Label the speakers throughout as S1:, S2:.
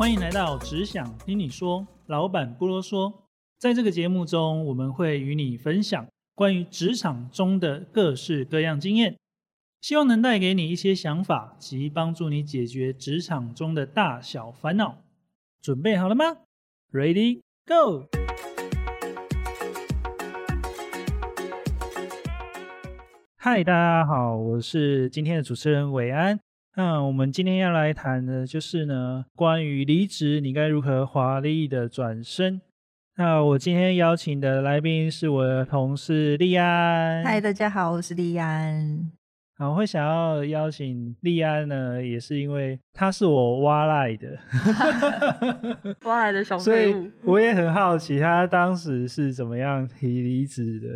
S1: 欢迎来到只想听你说，老板不啰嗦。在这个节目中，我们会与你分享关于职场中的各式各样经验，希望能带给你一些想法及帮助你解决职场中的大小烦恼。准备好了吗？Ready Go！嗨，大家好，我是今天的主持人伟安。那我们今天要来谈的就是呢，关于离职你该如何华丽的转身。那我今天邀请的来宾是我的同事利安。
S2: 嗨，大家好，我是利安。
S1: 好，会想要邀请利安呢，也是因为他是我挖来的，
S2: 挖来的小
S1: 所以
S2: 废物。
S1: 我也很好奇他当时是怎么样提离职的。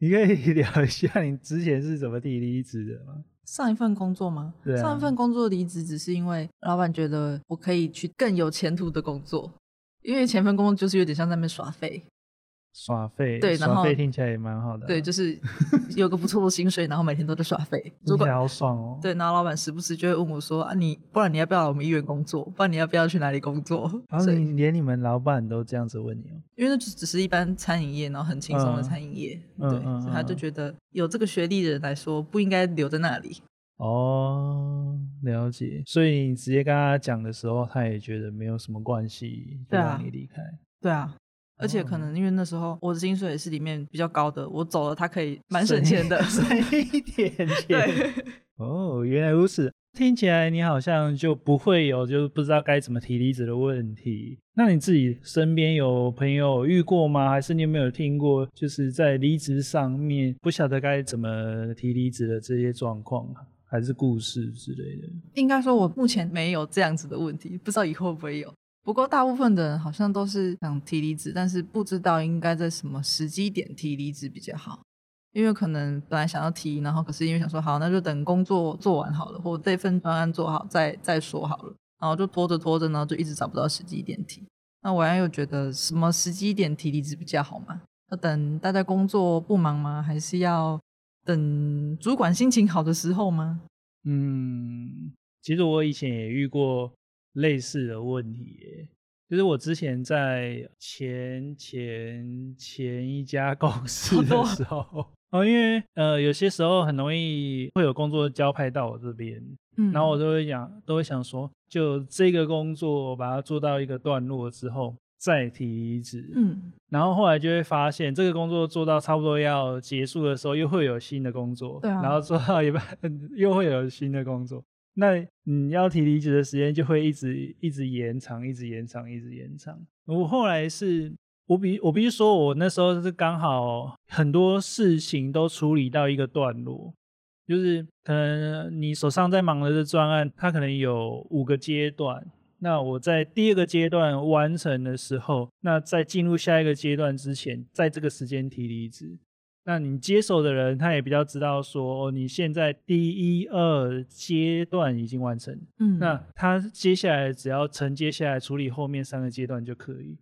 S1: 你可以 聊一下你之前是怎么提离职的吗？
S2: 上一份工作吗？
S1: 对啊
S2: 上一份工作离职只是因为老板觉得我可以去更有前途的工作，因为前份工作就是有点像在那边耍废，
S1: 耍废，
S2: 对然后
S1: 听起来也蛮好的啊、
S2: 对，就是有个不错的薪水，然后每天都在耍废。主管
S1: 听起来好爽哦。
S2: 对，然后老板时不时就会问我说：“啊，你不然你要不要来我们医院工作？不然你要不要去哪里工作？”
S1: 然后
S2: 所以
S1: 你连你们老板都这样子问你哦。
S2: 因为那就只是一般餐饮业，然后很轻松的
S1: 嗯
S2: 餐饮业，
S1: 嗯
S2: 对，
S1: 嗯
S2: 所以他就
S1: 嗯
S2: 觉得有这个学历的人来说不应该留在那里。
S1: 哦，了解。所以你直接跟他讲的时候，他也觉得没有什么关系，就让你离开。
S2: 对啊，而且可
S1: 哦
S2: 能因为那时候我的薪水也是里面比较高的，我走了，他可以蛮省钱的。
S1: 省一点钱。
S2: 对，
S1: 哦，原来如此。听起来你好像就不会有就是不知道该怎么提离职的问题。那你自己身边有朋友遇过吗？还是你有没有听过，就是在离职上面不晓得该怎么提离职的这些状况，还是故事之类的？
S2: 应该说我目前没有这样子的问题，不知道以后会不会有。不过大部分的人好像都是想提离职，但是不知道应该在什么时机点提离职比较好。因为可能本来想要提，然后可是因为想说好，那就等工作做完好了，或这份专案做好再再说好了，然后就拖着拖着，然后就一直找不到时机点提。那我又觉得什么时机点提离职比较好嘛？要等大家工作不忙吗？还是要等主管心情好的时候吗？
S1: 嗯，其实我以前也遇过类似的问题耶，就是我之前在前前前一家公司的时候，哦，因为呃有些时候很容易会有工作交派到我这边，
S2: 嗯
S1: 然后我。都会想都会想说，就这个工作把它做到一个段落之后再提离职，
S2: 嗯。
S1: 然后后来就会发现，这个工作做到差不多要结束的时候，又会有新的工作，
S2: 对啊
S1: 然后做到一半 又会有新的工作，那你要提离职的时间就会一直一直延长，一直延长，一直延长。我后来是，我比我必须说，我那时候是刚好很多事情都处理到一个段落，就是可能你手上在忙的这专案，它可能有五个阶段。那我在第二个阶段完成的时候，那在进入下一个阶段之前，在这个时间提离职。那你接手的人，他也比较知道说，哦，你现在第一二阶段已经完成，
S2: 嗯，
S1: 那他接下来只要承接下来处理后面三个阶段就可以。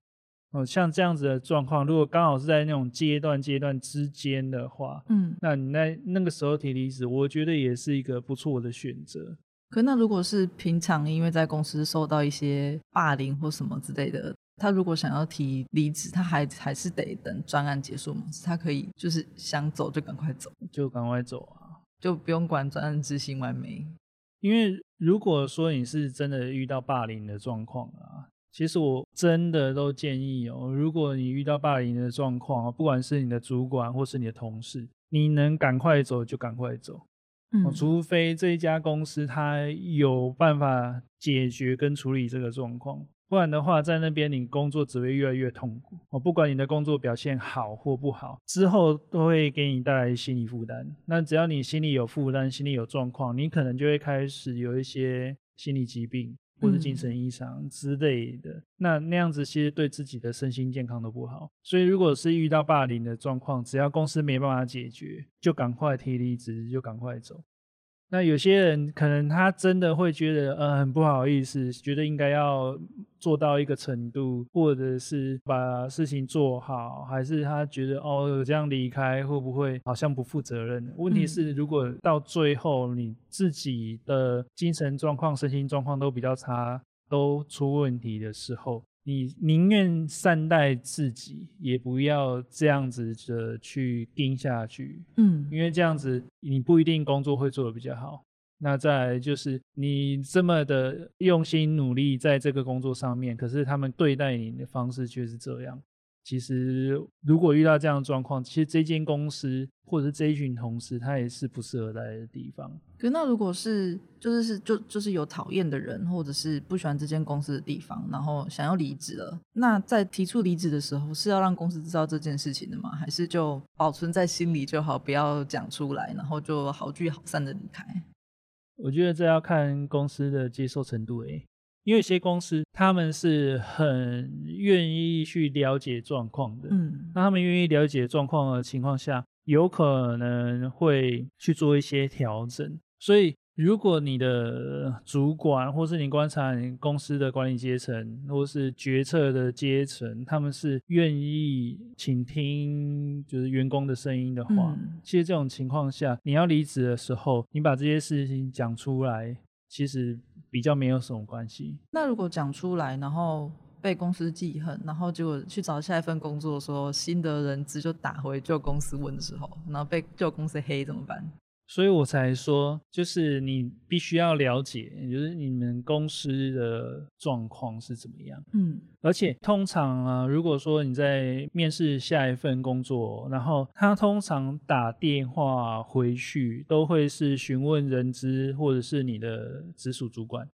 S1: 哦，像这样子的状况，如果刚好是在那种阶段阶段之间的话，
S2: 嗯，
S1: 那你那那个时候提离职，我觉得也是一个不错的选择。
S2: 可那如果是平常因为在公司受到一些霸凌或什么之类的，他如果想要提离职，他还还是得等专案结束嘛？他可以就是想走就赶快走，
S1: 就赶快走啊！
S2: 就不用管专案执行完没。
S1: 因为如果说你是真的遇到霸凌的状况啊，其实我真的都建议哦，如果你遇到霸凌的状况，不管是你的主管或是你的同事，你能赶快走就赶快走。除非这一家公司它有办法解决跟处理这个状况，不然的话，在那边你工作只会越来越痛苦。哦，不管你的工作表现好或不好，之后都会给你带来心理负担。那只要你心里有负担，心里有状况，你可能就会开始有一些心理疾病或者精神异常之类的。那那样子其实对自己的身心健康都不好。所以如果是遇到霸凌的状况，只要公司没办法解决，就赶快提离职，就赶快走。那有些人可能他真的会觉得，呃，很不好意思，觉得应该要做到一个程度，或者是把事情做好，还是他觉得哦，这样离开会不会好像不负责任？问题是，如果到最后你自己的精神状况、身心状况都比较差，都出问题的时候，你宁愿善待自己，也不要这样子的去盯下去，
S2: 嗯
S1: 因为这样子你不一定工作会做得比较好。那再来就是你这么的用心努力在这个工作上面，可是他们对待你的方式却是这样。其实如果遇到这样的状况，其实这间公司或者是这一群同事，他也是不适合待的地方。
S2: 可那如果是就是是就就是有讨厌的人，或者是不喜欢这间公司的地方，然后想要离职了，那在提出离职的时候，是要让公司知道这件事情的吗？还是就保存在心里就好，不要讲出来，然后就好聚好散的离开？
S1: 我觉得这要看公司的接受程度诶，因为有些公司他们是很愿意去了解状况的，
S2: 嗯
S1: 那他们愿意了解状况的情况下，有可能会去做一些调整。所以，如果你的主管或是你观察你公司的管理阶层，或是决策的阶层，他们是愿意倾听就是员工的声音的话，
S2: 嗯
S1: 其实这种情况下，你要离职的时候，你把这些事情讲出来，其实比较没有什么关系。
S2: 那如果讲出来，然后被公司记恨，然后结果去找下一份工作的时候，新的人资就打回旧公司问的时候，然后被旧公司黑怎么办？
S1: 所以我才说，就是你必须要了解，就是你们公司的状况是怎么样。
S2: 嗯
S1: 而且通常啊，如果说你在面试下一份工作，然后他通常打电话回去都会是询问人资或者是你的直属主管。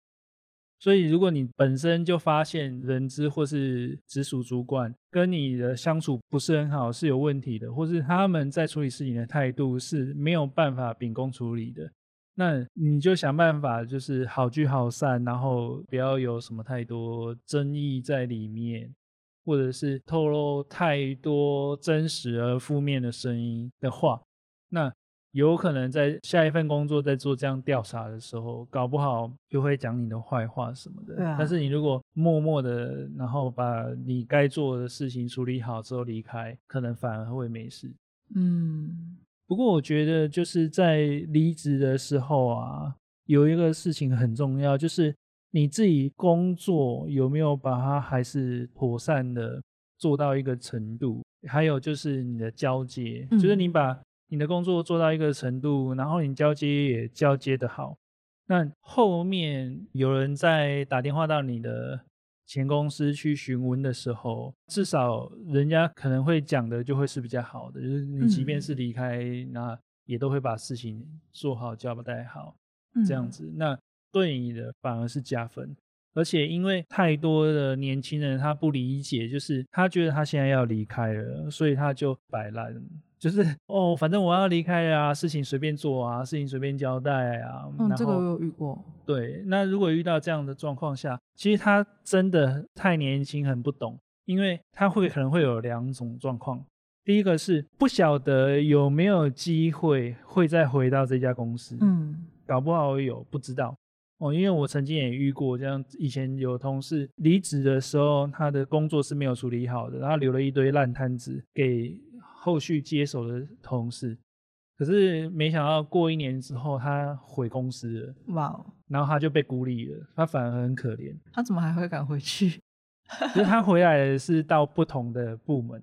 S1: 所以，如果你本身就发现人资或是直属主管跟你的相处不是很好，是有问题的，或是他们在处理事情的态度是没有办法秉公处理的，那你就想办法，就是好聚好散，然后不要有什么太多争议在里面，或者是透露太多真实而负面的声音的话，那有可能在下一份工作在做这样调查的时候，搞不好就会讲你的坏话什么的。
S2: 对啊
S1: 但是你如果默默的，然后把你该做的事情处理好之后离开，可能反而会没事。
S2: 嗯
S1: 不过我觉得就是在离职的时候啊，有一个事情很重要，就是你自己工作有没有把它还是妥善的做到一个程度，还有就是你的交接，就是你
S2: 嗯
S1: 把你的工作做到一个程度，然后你交接也交接的好，那后面有人在打电话到你的前公司去询问的时候，至少人家可能会讲的就会是比较好的，就是你即便
S2: 嗯
S1: 是离开，那也都会把事情做好、交代好
S2: 嗯
S1: 这样子，那对你的反而是加分。而且因为太多的年轻人他不理解，就是他觉得他现在要离开了，所以他就摆烂，就是哦，反正我要离开了啊，事情随便做啊，事情随便交代啊。
S2: 嗯，这个我有遇过。
S1: 对，那如果遇到这样的状况下，其实他真的太年轻，很不懂，因为他会可能会有两种状况。第一个是不晓得有没有机会会再回到这家公司，
S2: 嗯
S1: 搞不好有，不知道哦。因为我曾经也遇过这样，以前有同事离职的时候，他的工作是没有处理好的，然后留了一堆烂摊子给后续接手的同事。可是没想到过一年之后，他回公司了。
S2: 哇哦，
S1: 然后他就被孤立了，他反而很可怜。
S2: 他怎么还会敢回去？
S1: 就是他回来的是到不同的部门，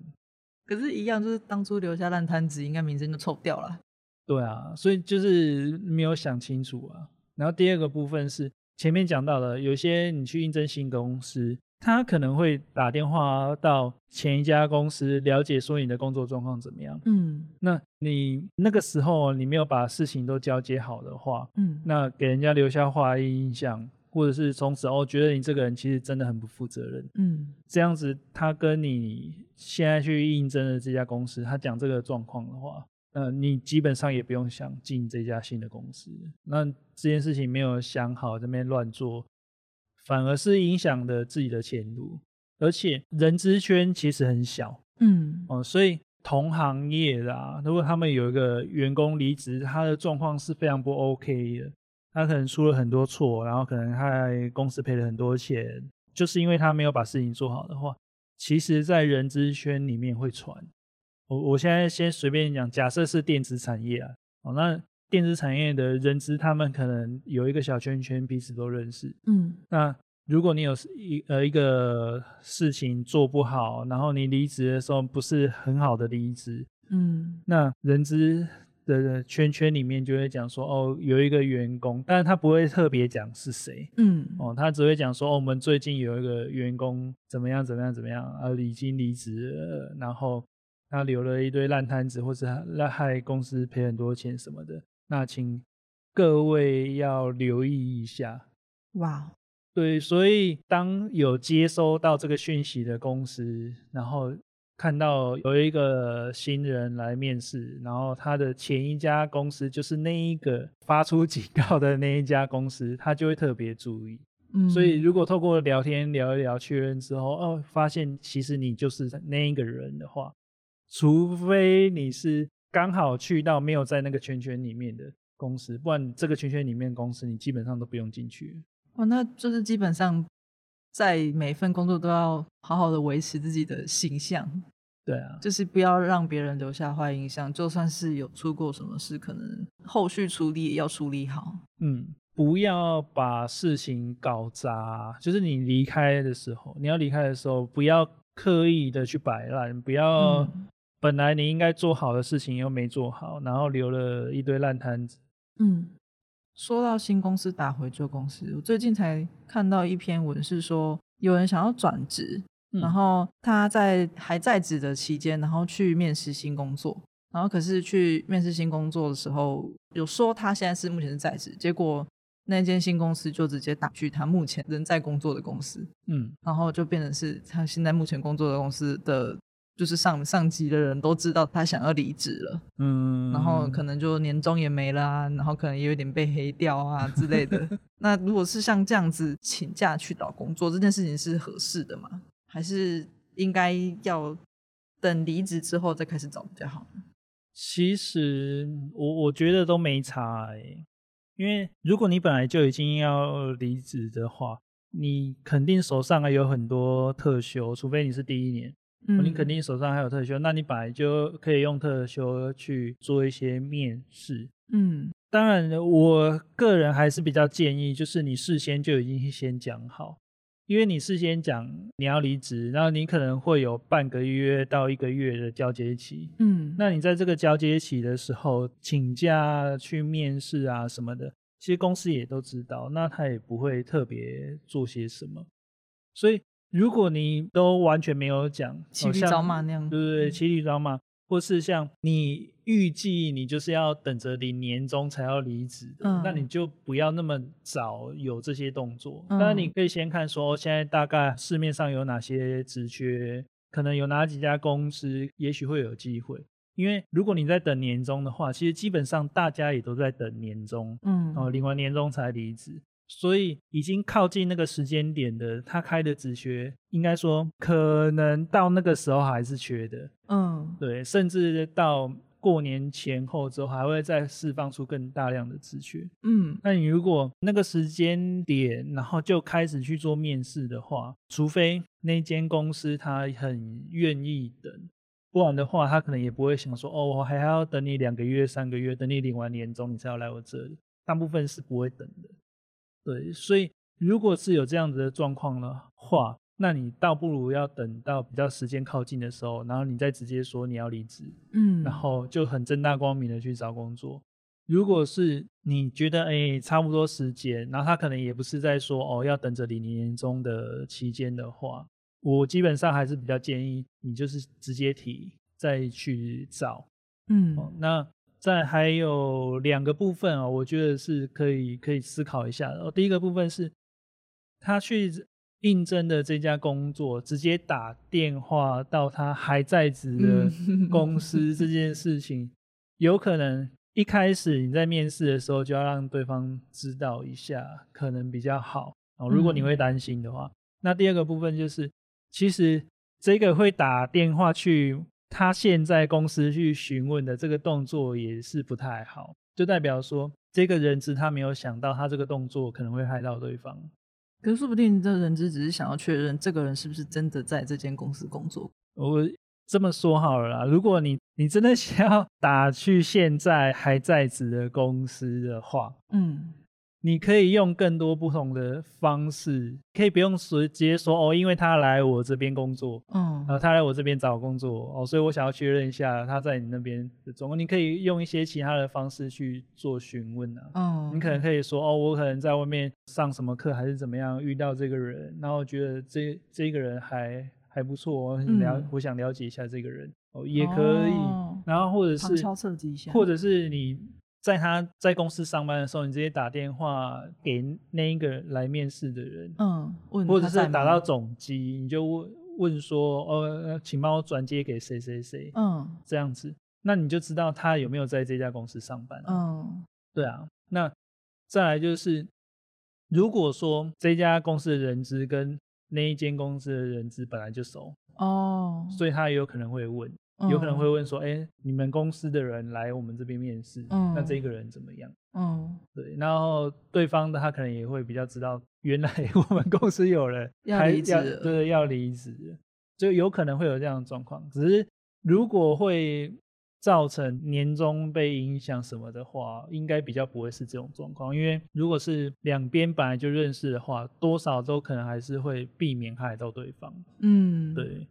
S2: 可是，一样就是当初留下烂摊子，应该名声就臭掉了。
S1: 对啊，所以就是没有想清楚啊。然后第二个部分是前面讲到的，有些你去应征新公司，他可能会打电话到前一家公司了解说你的工作状况怎么样。
S2: 嗯
S1: 那你那个时候你没有把事情都交接好的话，
S2: 嗯，
S1: 那给人家留下坏印象，或者是从此哦觉得你这个人其实真的很不负责任。
S2: 嗯
S1: 这样子，他跟你现在去应征的这家公司，他讲这个状况的话，呃，你基本上也不用想进这家新的公司。那这件事情没有想好，这边乱做，反而是影响了自己的前途。而且人资圈其实很小
S2: 嗯
S1: 哦、所以同行业的啊，如果他们有一个员工离职，他的状况是非常不 OK 的，他可能出了很多错，然后可能他在公司赔了很多钱，就是因为他没有把事情做好的话，其实在人资圈里面会传。我我现在先随便讲，假设是电子产业啊，哦，那电子产业的人资他们可能有一个小圈圈，彼此都认识。
S2: 嗯。
S1: 那如果你有一呃一个事情做不好，然后你离职的时候不是很好的离职，
S2: 嗯。
S1: 那人资的圈圈里面就会讲说，哦，有一个员工，但是他不会特别讲是谁，
S2: 嗯。
S1: 哦，他只会讲说，哦，我们最近有一个员工怎么样怎么样怎么样，啊，已经离职了，然后他留了一堆烂摊子，或者他害公司赔很多钱什么的，那请各位要留意一下。
S2: 哇，
S1: 对，所以当有接收到这个讯息的公司，然后看到有一个新人来面试，然后他的前一家公司就是那一个发出警告的那一家公司，他就会特别注意。
S2: 嗯，
S1: 所以如果透过聊天聊一聊确认之后，哦，发现其实你就是那一个人的话，除非你是刚好去到没有在那个圈圈里面的公司，不然这个圈圈里面的公司你基本上都不用进去。
S2: 哦，那就是基本上在每份工作都要好好的维持自己的形象，
S1: 对啊，
S2: 就是不要让别人留下坏印象。就算是有出过什么事，可能后续处理也要处理好。
S1: 嗯，不要把事情搞砸。就是你离开的时候，你要离开的时候，不要刻意的去摆烂，不要
S2: 嗯
S1: 本来你应该做好的事情又没做好，然后留了一堆烂摊子。
S2: 嗯，说到新公司打回旧公司，我最近才看到一篇文，是说有人想要转职，
S1: 嗯
S2: 然后他在还在职的期间，然后去面试新工作，然后可是去面试新工作的时候，有说他现在是目前是在职，结果那间新公司就直接打去他目前仍在工作的公司，
S1: 嗯
S2: 然后就变成是他现在目前工作的公司的。就是上上级的人都知道他想要离职了，
S1: 嗯，
S2: 然后可能就年终也没了啊，然后可能也有点被黑掉啊 之类的。那如果是像这样子请假去找工作，这件事情是合适的吗？还是应该要等离职之后再开始找比较好呢？
S1: 其实我我觉得都没差哎、因为如果你本来就已经要离职的话，你肯定手上还有很多特休，除非你是第一年，
S2: 嗯
S1: 你肯定手上还有特休，那你本来就可以用特休去做一些面试。
S2: 嗯
S1: 当然，我个人还是比较建议，就是你事先就已经先讲好，因为你事先讲你要离职，然后你可能会有半个月到一个月的交接期。
S2: 嗯，
S1: 那你在这个交接期的时候请假去面试啊什么的，其实公司也都知道，那他也不会特别做些什么。所以如果你都完全没有讲，
S2: 骑驴找马那样
S1: 对对对，骑驴找马，或是像你预计你就是要等着领年终才要离职的，
S2: 嗯
S1: 那你就不要那么早有这些动作。
S2: 嗯
S1: 当然，你可以先看说现在大概市面上有哪些职缺，可能有哪几家公司也许会有机会。因为如果你在等年终的话，其实基本上大家也都在等年终，
S2: 嗯
S1: 哦，领完年终才离职，所以已经靠近那个时间点的，他开的职缺，应该说可能到那个时候还是缺的，
S2: 嗯
S1: 对，甚至到过年前后之后，还会再释放出更大量的职缺。
S2: 嗯
S1: 那你如果那个时间点，然后就开始去做面试的话，除非那间公司他很愿意等，不然的话，他可能也不会想说，哦，我还要等你两个月、三个月，等你领完年终，你才要来我这里。大部分是不会等的。对，所以如果是有这样子的状况的话，那你倒不如要等到比较时间靠近的时候，然后你再直接说你要离职，
S2: 嗯，
S1: 然后就很正大光明的去找工作。如果是你觉得哎、差不多时间，然后他可能也不是在说哦要等着领年终的期间的话，我基本上还是比较建议你就是直接提再去找。
S2: 嗯
S1: 哦，那再还有两个部分哦，我觉得是可以可以思考一下的。哦，第一个部分是他去应征的这家工作，直接打电话到他还在职的
S2: 嗯
S1: 公司这件事情，有可能一开始你在面试的时候就要让对方知道一下，可能比较好哦。如果你
S2: 嗯
S1: 会担心的话，那第二个部分就是，其实这个会打电话去他现在公司去询问的这个动作也是不太好，就代表说这个人质他没有想到他这个动作可能会害到对方。
S2: 可是说不定这人质只是想要确认这个人是不是真的在这间公司工作。
S1: 我这么说好了啦，如果你你真的想要打去现在还在职的公司的话，
S2: 嗯
S1: 你可以用更多不同的方式，可以不用说直接说哦，因为他来我这边工作，
S2: 嗯
S1: 呃，他来我这边找工作哦，所以我想要确认一下他在你那边的状况。你可以用一些其他的方式去做询问啊。
S2: 嗯，
S1: 你可能可以说哦，我可能在外面上什么课还是怎么样，遇到这个人，然后觉得这这个人还还不错，我很了、
S2: 嗯
S1: 我想了解一下这个人哦，也可以。
S2: 哦
S1: 然后或者是或者是你在他在公司上班的时候，你直接打电话给那一个来面试的人，
S2: 嗯，问
S1: 或者是打到总机，你就问问说，呃，请帮我转接给谁谁谁，
S2: 嗯
S1: 这样子，那你就知道他有没有在这家公司上班。
S2: 嗯
S1: 对啊，那再来就是，如果说这家公司的人资跟那一间公司的人资本来就熟，
S2: 哦，
S1: 所以他也有可能会问，有可能会问说，哎、你们公司的人来我们这边面试，那
S2: 嗯。
S1: 这个人怎么样？
S2: 嗯。
S1: 对，然后对方的他可能也会比较知道，原来 我们公司有人
S2: 要离职
S1: 对，要离职，就有可能会有这样的状况。只是如果会造成年终被影响什么的话，应该比较不会是这种状况，因为如果是两边本来就认识的话，多少都可能还是会避免害到对方。
S2: 嗯，
S1: 对，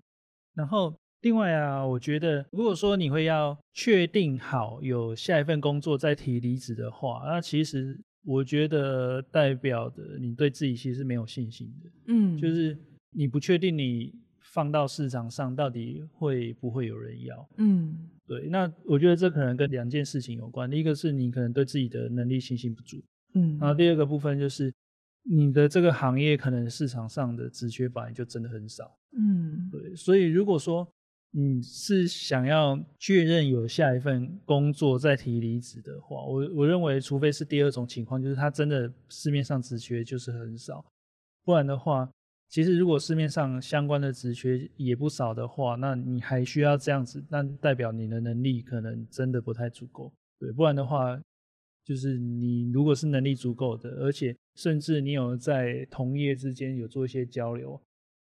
S1: 然后另外啊，我觉得如果说你会要确定好有下一份工作再提离职的话，那其实我觉得代表的你对自己其实是没有信心的，
S2: 嗯，
S1: 就是你不确定你放到市场上到底会不会有人要。
S2: 嗯。
S1: 对，那我觉得这可能跟两件事情有关，第一个是你可能对自己的能力信心不足，
S2: 嗯，
S1: 然后第二个部分就是你的这个行业可能市场上的职缺本来就真的很少。
S2: 嗯。
S1: 对，所以如果说你是想要确认有下一份工作再提离职的话，我我认为，除非是第二种情况，就是他真的市面上职缺就是很少，不然的话，其实如果市面上相关的职缺也不少的话，那你还需要这样子，那代表你的能力可能真的不太足够。对，不然的话，就是你如果是能力足够的，而且甚至你有在同业之间有做一些交流，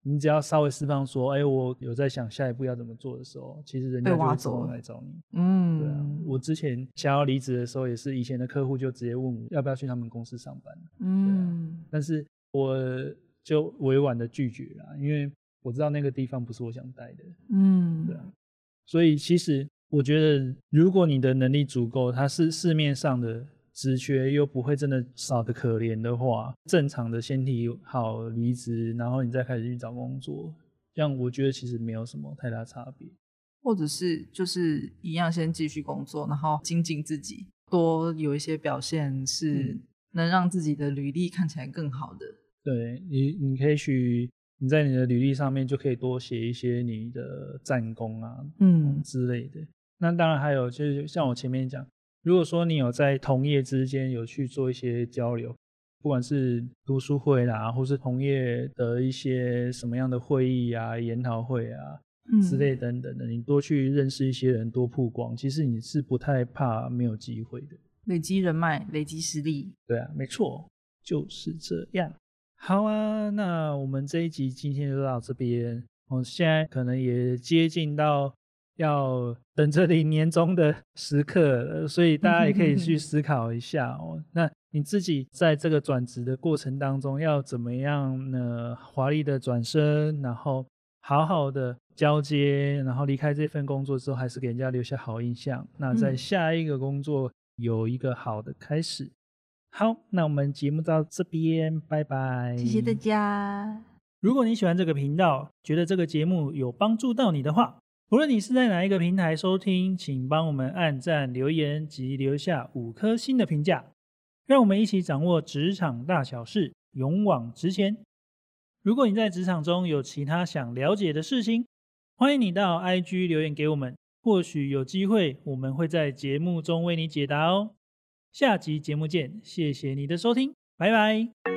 S1: 你只要稍微释放说，哎、我有在想下一步要怎么做的时候，其实人家就会主动来找你。
S2: 嗯，
S1: 对啊，我之前想要离职的时候，也是以前的客户就直接问我要不要去他们公司上班，
S2: 嗯
S1: 但是我就委婉的拒绝了，因为我知道那个地方不是我想待的。
S2: 嗯，
S1: 对啊，所以其实我觉得，如果你的能力足够，它是市面上的职缺又不会真的少的可怜的话，正常的先提好离职，然后你再开始去找工作，这样我觉得其实没有什么太大差别。
S2: 或者是就是一样先继续工作，然后精进自己，多有一些表现是
S1: 嗯
S2: 能让自己的履历看起来更好的。
S1: 对你，你可以去你在你的履历上面就可以多写一些你的战功啊，
S2: 嗯
S1: 之类的。那当然还有就是像我前面讲，如果说你有在同业之间有去做一些交流，不管是读书会啦，或是同业的一些什么样的会议啊、研讨会啊
S2: 嗯
S1: 之类等等的，你多去认识一些人，多曝光，其实你是不太怕没有机会的。
S2: 累积人脉，累积实力。
S1: 对啊，没错，就是这样。好啊，那我们这一集今天就到这边。我现在可能也接近到要等着领年终的时刻了，所以大家也可以去思考一下哦。那你自己在这个转职的过程当中，要怎么样呢？华丽的转身，然后好好的交接，然后离开这份工作之后，还是给人家留下好印象。那在
S2: 嗯
S1: 下一个工作有一个好的开始。好，那我们节目到这边，拜拜。
S2: 谢谢大家。
S1: 如果你喜欢这个频道，觉得这个节目有帮助到你的话，无论你是在哪一个平台收听，请帮我们按赞、留言及留下五颗星的评价，让我们一起掌握职场大小事，勇往直前。如果你在职场中有其他想了解的事情，欢迎你到 IG 留言给我们，或许有机会我们会在节目中为你解答哦。下集节目见，谢谢你的收听，拜拜。